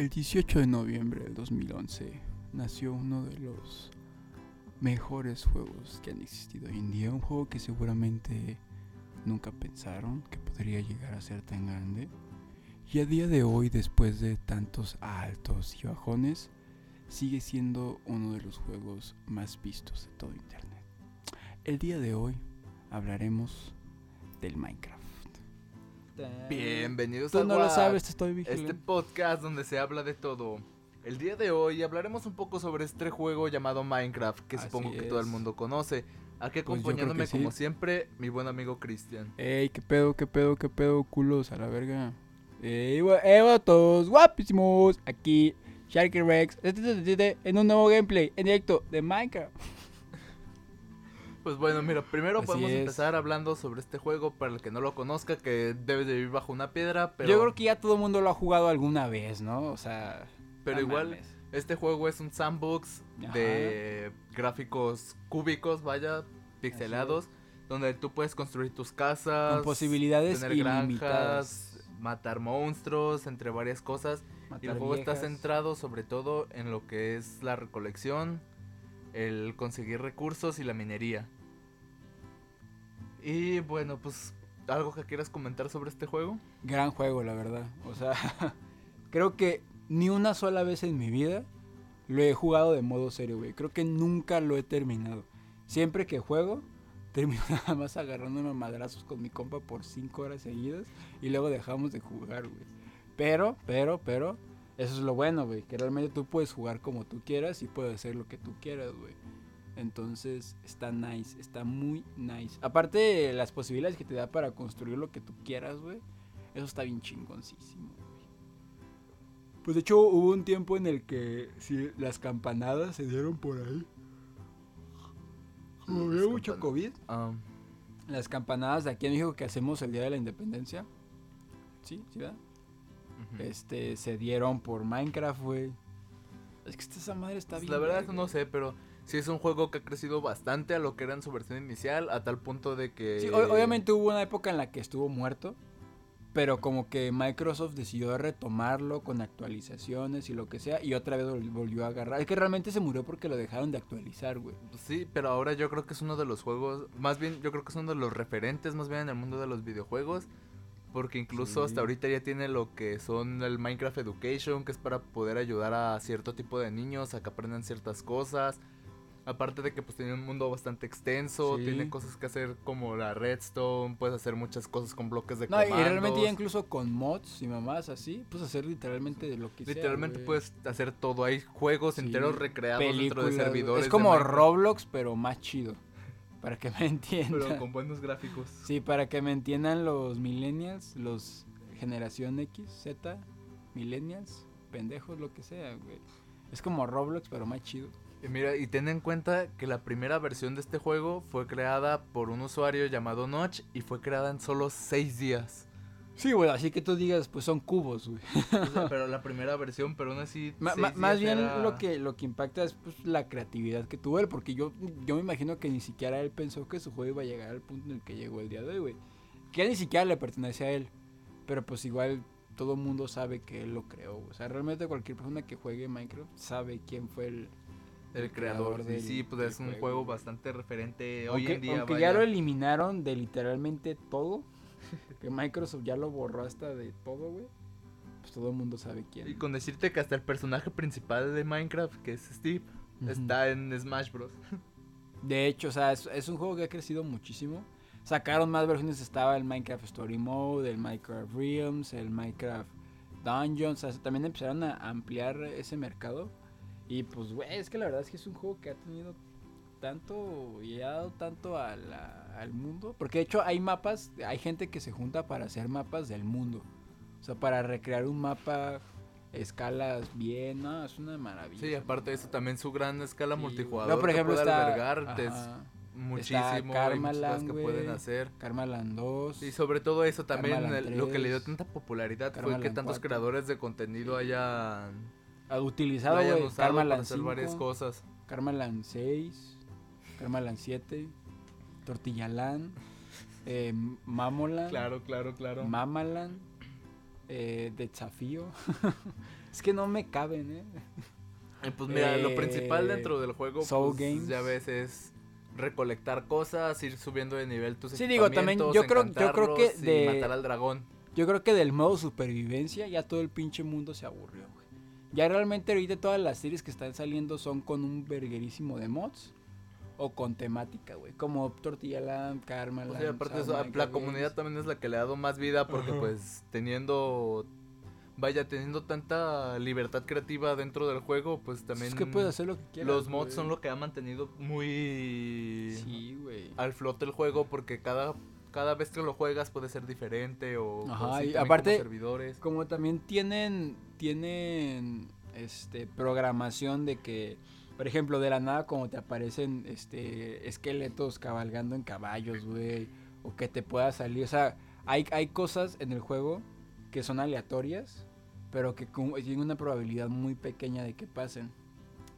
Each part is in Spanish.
El 18 de noviembre del 2011 nació uno de los mejores juegos que han existido hoy en día. Un juego que seguramente nunca pensaron que podría llegar a ser tan grande. Y a día de hoy, después de tantos altos y bajones, sigue siendo uno de los juegos más vistos de todo Internet. El día de hoy hablaremos del Minecraft. Bienvenidos Tú a no lo sabes, te estoy este podcast donde se habla de todo. El día de hoy hablaremos un poco sobre este juego llamado Minecraft, que Así supongo que todo el es. mundo conoce. Aquí Pues acompañándome sí. como siempre, mi buen amigo Cristian. Ey, qué pedo, qué pedo, qué pedo, culos a la verga. Ey, eh, vatos, guapísimos. Aquí, Sharky Rex, en un nuevo gameplay en directo de Minecraft. Pues bueno, mira, primero Así podemos es. empezar hablando sobre este juego para el que no lo conozca, que debe de vivir bajo una piedra, pero, Yo creo que ya todo el mundo lo ha jugado alguna vez, ¿no? O sea, pero no igual mames. este juego es un sandbox Ajá. de gráficos cúbicos, vaya, pixelados, donde tú puedes construir tus casas, con posibilidades tener ilimitadas. granjas, matar monstruos, entre varias cosas. Y el juego está centrado sobre todo en lo que es la recolección, el conseguir recursos y la minería. Y bueno, pues algo que quieras comentar sobre este juego. Gran juego, la verdad. O sea, creo que ni una sola vez en mi vida lo he jugado de modo serio, güey. Creo que nunca lo he terminado. Siempre que juego, termino nada más agarrándome a madrazos con mi compa por 5 horas seguidas y luego dejamos de jugar, güey. Pero, pero, pero, eso es lo bueno, güey. Que realmente tú puedes jugar como tú quieras y puedes hacer lo que tú quieras, güey. Entonces está nice, está muy nice. Aparte, las posibilidades que te da para construir lo que tú quieras, güey. Eso está bien chingoncísimo, güey. Pues de hecho hubo un tiempo en el que sí, las campanadas se dieron por ahí. Como había mucho COVID, Ah, las campanadas de aquí en México que hacemos el Día de la Independencia. Sí, sí, ¿verdad? Este, se dieron por Minecraft, güey. Es que esta esa madre está Pues bien. la verdad verga. no sé, pero sí es un juego que ha crecido bastante a lo que era en su versión inicial, a tal punto de que... Sí, obviamente hubo una época en la que estuvo muerto, pero como que Microsoft decidió retomarlo con actualizaciones y lo que sea, y otra vez vol- volvió a agarrar. Es que realmente se murió porque lo dejaron de actualizar, güey. Sí, pero ahora yo creo que es uno de los juegos, más bien yo creo que es uno de los referentes más bien en el mundo de los videojuegos, porque incluso Sí. hasta ahorita ya tiene lo que son el Minecraft Education, que es para poder ayudar a cierto tipo de niños a que aprendan ciertas cosas. Aparte de que pues tiene un mundo bastante extenso, Sí. tiene cosas que hacer como la redstone, puedes hacer muchas cosas con bloques de No, y realmente ya incluso con mods y mamás así, puedes hacer literalmente lo que Literalmente puedes hacer todo, hay juegos Sí, enteros recreados dentro de servidores. Es como Roblox, pero más chido. Para que me entiendan. Pero con buenos gráficos. Sí, para que me entiendan los millennials, los generación X, Z, millennials, pendejos, lo que sea, güey. Es como Roblox, pero más chido. Y mira, y ten en cuenta que la primera versión de este juego fue creada por un usuario llamado Notch y fue creada en solo 6 días. Sí, güey, así que tú digas, pues son cubos, güey. O sea, pero la primera versión, pero aún así. Ma- ma- más bien era- lo que lo que impacta es pues, la creatividad que tuvo él, porque yo, yo me imagino que ni siquiera él pensó que su juego iba a llegar al punto en el que llegó el día de hoy, güey. Que ni siquiera le pertenece a él, pero pues igual todo mundo sabe que él lo creó. O sea, realmente cualquier persona que juegue Minecraft sabe quién fue el... El creador. sí, del- sí, pues es un juego, bastante referente hoy en día. aunque vaya. ya lo eliminaron de literalmente todo, que Microsoft ya lo borró hasta de todo, güey. Pues todo el mundo sabe quién. Y con decirte que hasta el personaje principal de Minecraft, que es Steve, está en Smash Bros. De hecho, o sea, es, es un juego que ha crecido muchísimo. Sacaron más versiones, estaba el Minecraft Story Mode, el Minecraft Realms, el Minecraft Dungeons. O sea, también empezaron a ampliar ese mercado. Y pues, güey, es que la verdad es que es un juego que ha tenido tanto y ha dado tanto a la- al mundo. Porque de hecho hay mapas, hay gente que se junta para hacer mapas del mundo. O sea, para recrear un mapa, escalas bien, ¿no? Es una maravilla. Sí, aparte de eso, también su gran escala Sí, multijugador. luego, por que ejemplo, puede está, albergar es ajá, muchísimo. que pueden hacer. Karmaland 2. Y sobre todo eso también, lo que le dio 3, tanta popularidad fue que tantos 4. creadores de contenido hayan, utilizado, güey. usado para Karmaland hacer 5, varias cosas. Karmaland 6, Karmaland 7, Tortillaland, eh, Mamoland, Claro, claro, claro. Mamaland, eh, Desafío. Es que no me caben, ¿eh? Eh, pues mira, lo Eh, principal dentro del juego, Soul pues, Games. ya ves, es recolectar cosas, ir subiendo de nivel tus Sí, digo, también yo creo- yo creo que de- matar al dragón. Yo creo que del modo supervivencia ya todo el pinche mundo se aburrió, güey. Ya realmente ahorita todas las series que están saliendo son con un verguerísimo de mods o con temática, güey. Como Tortilla Land, Karma O Land, sea, aparte de eso, la comunidad Games. también es la que le ha dado más vida porque Ajá. pues teniendo vaya teniendo tanta libertad creativa dentro del juego, pues también Es que puedes hacer lo que quieras. los mods son lo que ha mantenido muy Sí, güey. al flote el juego porque cada cada vez que lo juegas puede ser diferente o Ajá, y aparte- como servidores. Como también tienen, tienen, este, programación de que, por ejemplo, de la nada como te aparecen, este, esqueletos cabalgando en caballos, güey, o que te pueda salir, o sea, hay, hay cosas en el juego que son aleatorias, pero que tienen una probabilidad muy pequeña de que pasen,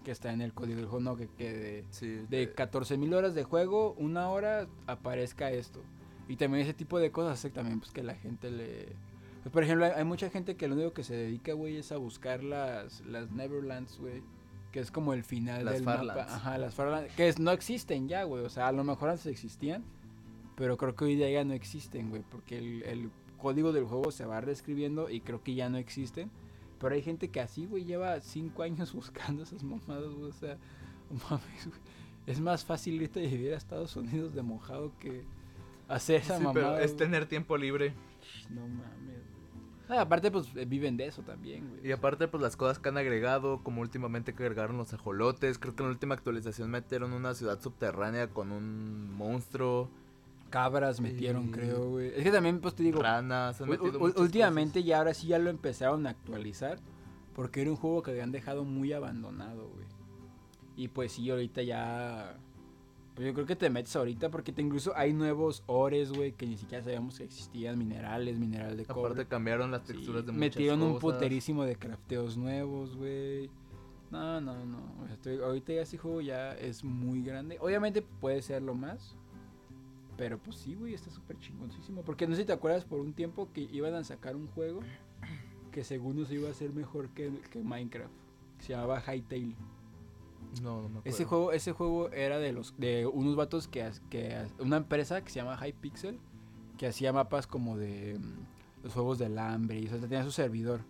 que está en el código del juego, no, que, que de, Sí, de eh, 14.000 horas de juego, una hora aparezca esto. Y también ese tipo de cosas hace también pues que la gente le... pues, por ejemplo, hay, hay mucha gente que lo único que se dedica, güey, es a buscar las, las Neverlands, güey. Que es como el final Las del Farlands. mapa. Ajá, las Farlands. Que es- no existen ya, güey. O sea, a lo mejor antes existían. Pero creo que hoy día ya no existen, güey. Porque el, el código del juego se va reescribiendo y creo que ya no existen. Pero hay gente que así, güey, lleva cinco años buscando esas mamadas, güey. O sea, mames, güey. Es más fácil irte a vivir a Estados Unidos de mojado que hacer esa sí, pero mamada. es güey. tener tiempo libre. No mames, güey. Ah, aparte, pues eh, viven de eso también, güey. Y aparte, pues las cosas que han agregado, como últimamente que agregaron los ajolotes. Creo que en la última actualización metieron una ciudad subterránea con un monstruo, Cabras metieron, Y- creo, güey. Es que también, pues te digo, ranas. Han últimamente ya ahora sí ya lo empezaron a actualizar. Porque era un juego que habían dejado muy abandonado, güey. Y pues sí, ahorita ya... Pues yo creo que te metes ahorita porque te incluso hay nuevos ores, güey, que ni siquiera sabíamos que existían. Minerales, mineral de cobre. Aparte cambiaron las Sí, texturas de muchas metieron un puterísimo de crafteos nuevos, güey. No, no, no. o sea, estoy- ahorita ya este juego ya es muy grande. Obviamente puede serlo más. Pero pues sí, güey, está súper chingoncísimo. Porque no sé si te acuerdas por un tiempo que iban a sacar un juego que según nos iba a ser mejor que, que Minecraft. que se llamaba Hytale. No, no me acuerdo. Ese juego, ese juego era de los de unos vatos que, que una empresa que se llama Hypixel que hacía mapas como de mm, los juegos del hambre y eso tenía su servidor.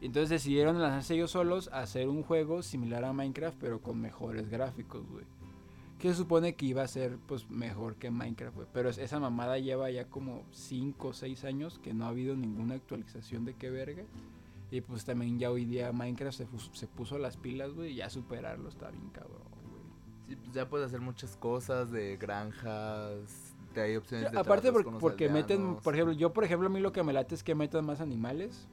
Y Entonces decidieron lanzarse ellos solos a hacer un juego similar a Minecraft pero con mejores gráficos, güey. Que se supone que iba a ser pues mejor que Minecraft, güey. Pero es- esa mamada lleva ya como 5 o 6 años que no ha habido ninguna actualización de qué verga. Y pues también ya hoy día Minecraft se, se puso las pilas, güey, y ya superarlo está bien cabrón, güey. Sí, pues ya puedes hacer muchas cosas de granjas, te hay opciones de Aparte por- con los porque meten, por ejemplo, yo por ejemplo a mí lo que me late es que metan más animales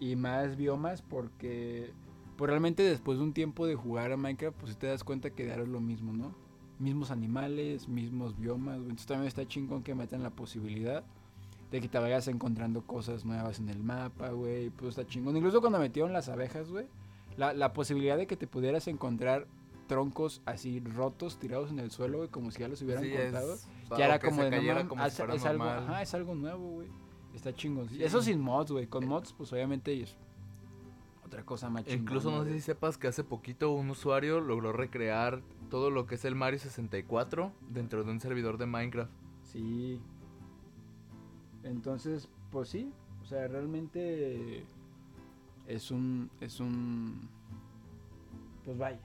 y más biomas porque pues, realmente después de un tiempo de jugar a Minecraft pues te das cuenta que diario es lo mismo, ¿no? Mismos animales, mismos biomas, entonces también está chingón que metan la posibilidad de que te vayas encontrando cosas nuevas en el mapa, güey, pues está chingón. Incluso cuando metieron las abejas, güey, la, la posibilidad de que te pudieras encontrar troncos así rotos tirados en el suelo, güey, como si ya los hubieran Sí, cortado. es- Ya era como de no como es, algo, normal. ajá, es algo nuevo, güey. Está chingón. Sí. Eso sin mods, güey. Con mods, pues obviamente es otra cosa más chingona. Incluso no sé si sepas que hace poquito un usuario logró recrear todo lo que es el Mario 64 dentro de un servidor de Minecraft. Sí. Entonces, pues sí. O sea, realmente es un. Es un. Pues vaya.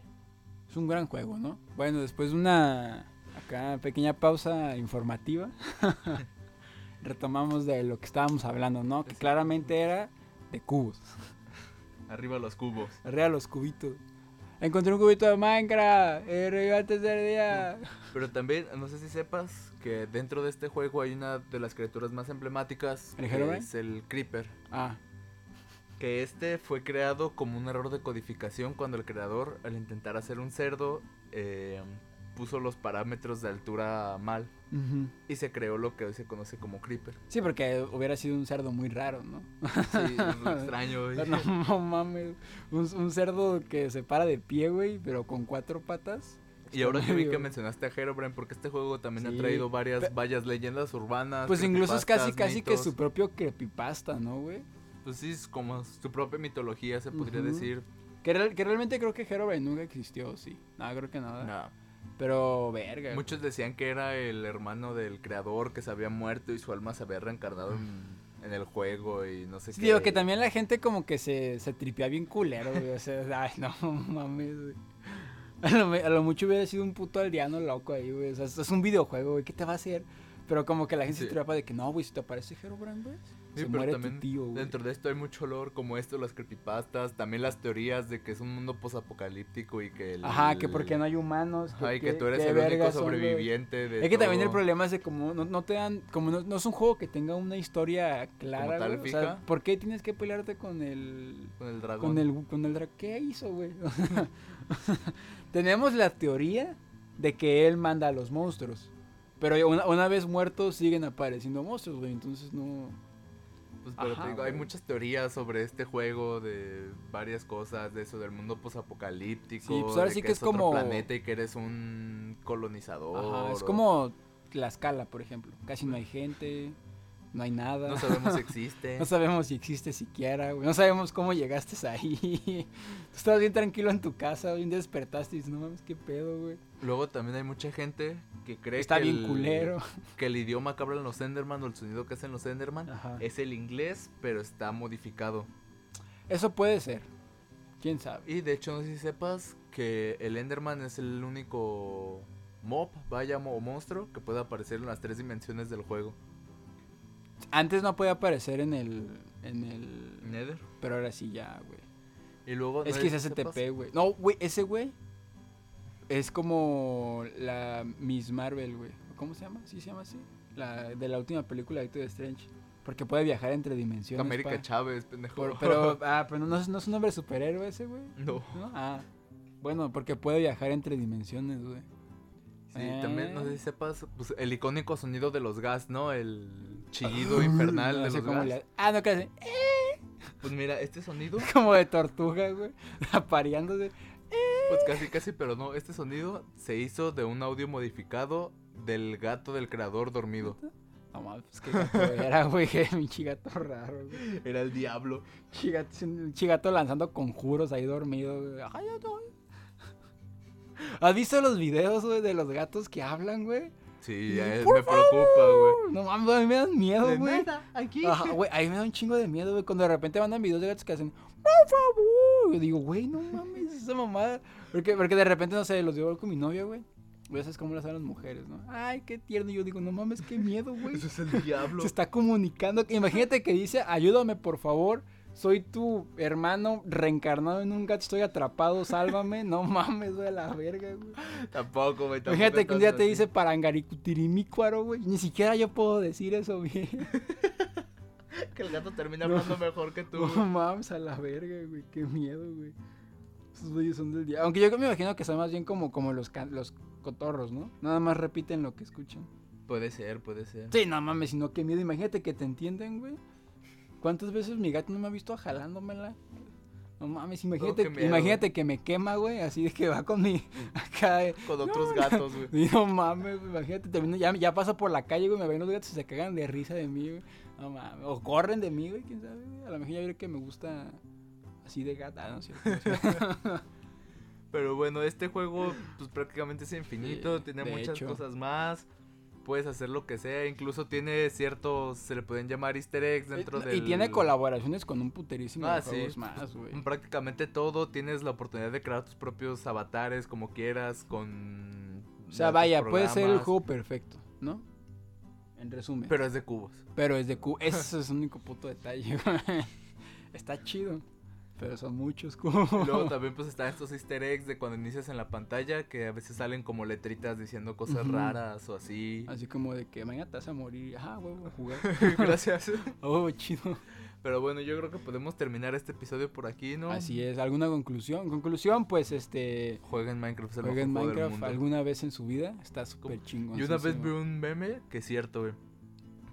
Es un gran juego, ¿no? Bueno, después de una. Acá, pequeña pausa informativa. retomamos de lo que estábamos hablando, ¿no? Que claramente era de cubos. Arriba los cubos. Arriba los cubitos. Encontré un cubito de Minecraft. Eh, revivió el tercer día. Pero también, no sé si sepas que dentro de este juego hay una de las criaturas más emblemáticas. ¿El que Herobrine? es el Creeper. Ah, Que este fue creado como un error de codificación cuando el creador, al intentar hacer un cerdo, eh, puso los parámetros de altura mal. Y se creó lo que hoy se conoce como Creeper. sí, porque hubiera sido un cerdo muy raro, ¿no? Sí, extraño. güey. No, no mames. Un, un cerdo que se para de pie, güey, pero con cuatro patas. Y ahora que vi que mencionaste a Herobrine, porque este juego también Sí, ha traído varias, pe- varias leyendas urbanas. Pues incluso es casi, casi que su propio creepypasta, ¿no, güey? Pues sí, es como su propia mitología, se podría decir. Que, real- que realmente creo que Herobrine nunca existió, sí. No, creo que nada. No. Pero, verga. Muchos decían que era el hermano del creador que se había muerto y su alma se había reencarnado en, en el juego y no sé Sí, qué. digo que también la gente como que se, se tripea bien culero, güey. O sea, ay, no mames, güey. A lo, a lo mucho hubiera sido un puto aldeano loco ahí, güey. O sea, es un videojuego, güey. ¿Qué te va a hacer? Pero como que la gente Sí. se tripea de que no, güey, si te aparece Herobrine, güey. Sí, se pero muere también tu tío, güey. Dentro de esto hay mucho olor como esto, las creepypastas, también las teorías de que es un mundo posapocalíptico y que el, Ajá, que porque no hay humanos. Ajá, y que tú eres el único sobreviviente de Es que también el problema es de como no, no te dan, como no, no es un juego que tenga una historia clara, tal. O sea. ¿por qué tienes que pelearte con el con el dragón. con el con el dra- ¿Qué hizo, güey? Tenemos la teoría de que él manda a los monstruos. Pero una, una vez muertos siguen apareciendo monstruos, güey. Entonces no. Pues, pero Ajá, te digo, hay muchas teorías sobre este juego de varias cosas, de eso del mundo posapocalíptico. Sí, pues ahora de sí que es otro como- planeta y que eres un colonizador. Ajá, es o- como Tlaxcala, por ejemplo. Casi no hay gente, no hay nada. No sabemos si existe. No sabemos si existe siquiera, güey. No sabemos cómo llegaste ahí. Tú estabas bien tranquilo en tu casa, bien despertaste y dices, no mames, qué pedo, güey. Luego también hay mucha gente que cree Está que bien el- culero. que el idioma que hablan los Enderman o el sonido que hacen los Enderman Ajá. es el inglés, pero está modificado. Eso puede ser. ¿Quién sabe? Y de hecho, no sé si sepas que el Enderman es el único mob, vaya, o monstruo que puede aparecer en las tres dimensiones del juego. Antes no podía aparecer en el. En el. Nether. Pero ahora sí ya, güey. Y luego. Es no que es STP, güey. No, güey, ese güey. Es como la Miss Marvel, güey. ¿Cómo se llama? ¿Sí se llama así? La de la última película de Doctor Strange. Porque puede viajar entre dimensiones. América pa. Chávez, pendejo. Por- pero, ah, pero no, es- no es un nombre superhéroe ese, güey. No. ¿No? Ah. Bueno, porque puede viajar entre dimensiones, güey. Sí, también, no sé Eh. si sepas, pues, el icónico sonido de los gas, ¿no? El chillido infernal No de los gas. le- Ah, no, casi. Pues mira, este sonido, Como de tortuga, güey. Apareándose. pues casi, casi, pero no, este sonido se hizo de un audio modificado del gato del creador dormido. No mames, pues qué gato era, güey. Qué pinche gato raro, güey. Era el diablo. Chigato, chigato lanzando conjuros ahí dormido, güey. Ay, ay, ay. ¿Has visto los videos, güey, de los gatos que hablan, güey? Sí, ya es- me preocupa, güey. No mames, a mí me dan miedo, güey. aquí. Ajá, güey, a mí me da un chingo de miedo, güey. Cuando de repente mandan videos de gatos que hacen, por favor. Yo digo, güey, no mames, esa mamada. Porque, porque de repente, no sé, los digo con mi novia, güey. Ya sabes cómo las hacen las mujeres, ¿no? Ay, qué tierno. Y yo digo, no mames, qué miedo, güey. Eso es el diablo. Se está comunicando. Imagínate que dice, ayúdame, por favor. Soy tu hermano reencarnado en un gato, estoy atrapado, sálvame. No mames, güey, a la verga, güey. Tampoco, güey. tampoco Imagínate que un día te dice parangaricutirimícuaro, güey. Ni siquiera yo puedo decir eso bien. que el gato termina No. hablando mejor que tú. No güey. mames, a la verga, güey. Qué miedo, güey. Esos güeyes son del día. Aunque yo me imagino que son más bien como, como los, los cotorros, ¿no? Nada más repiten lo que escuchan. Puede ser, puede ser. Sí, no mames, sino qué miedo. Imagínate que te entienden, güey. ¿Cuántas veces mi gato no me ha visto jalándomela? No mames, imagínate, imagínate que me quema, güey. Así de que va con mi. Acá. de- Con otros gatos, güey. No mames, imagínate, también ya, ya paso por la calle, güey, me ven los gatos y se cagan de risa de mí, güey. No mames. O corren de mí, güey, quién sabe, güey. A lo mejor ya veré que me gusta así de gata, no sé. Pero bueno, este juego pues prácticamente es infinito, Sí, tiene muchas hecho. cosas más. Puedes hacer lo que sea, incluso tiene ciertos, se le pueden llamar easter eggs dentro y del... tiene colaboraciones con un puterísimo Ah, de sí. más, güey. Prácticamente todo, tienes la oportunidad de crear tus propios avatares como quieras, con... O sea, vaya, puede ser el juego perfecto, ¿no? En resumen. Pero es de cubos. Pero es de Q. Ese es el único puto detalle, güey. Está chido. Pero son muchos cubos. Y luego también pues están estos easter eggs de cuando inicias en la pantalla que a veces salen como letritas diciendo cosas Ujú. raras o así. Así como de que mañana te vas a morir. Güey, voy a jugar. Gracias. Oh, chido. Pero bueno, yo creo que podemos terminar este episodio por aquí, ¿no? Así es. ¿Alguna conclusión? Conclusión, pues, este... Jueguen Minecraft, es el Jueguen mejor juego del Minecraft mundo. alguna vez en su vida. Está súper chingón. Yo una vez vi un meme que es cierto, güey.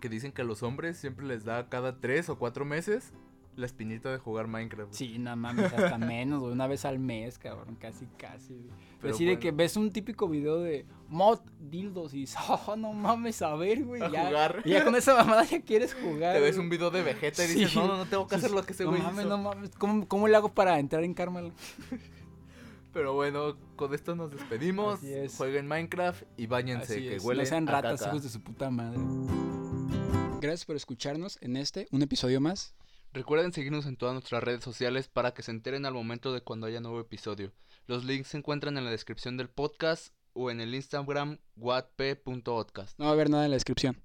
Que dicen que a los hombres siempre les da cada tres o cuatro meses la espinita de jugar Minecraft. güey. Sí, no mames, hasta menos, güey. Una vez al mes, cabrón. Casi, casi, güey. Pero Así de que ves un típico video de mod dildos y dices, oh, no mames, a ver, güey. A ya, jugar. y ya con esa mamada ya quieres jugar. Te ves güey. un video de Vegeta y Sí. dices, no, no, no tengo que hacer lo que ese No güey mames, hizo". no mames. ¿Cómo, ¿Cómo le hago para entrar en Carmel? Pero bueno, con esto nos despedimos. Jueguen Minecraft y bañense, que huele no sean a ratas, caca. hijos de su puta madre. Gracias por escucharnos en este, un episodio más. Recuerden seguirnos en todas nuestras redes sociales para que se enteren al momento de cuando haya nuevo episodio. Los links se encuentran en la descripción del podcast o en el Instagram whatp.podcast. No va a haber nada en la descripción.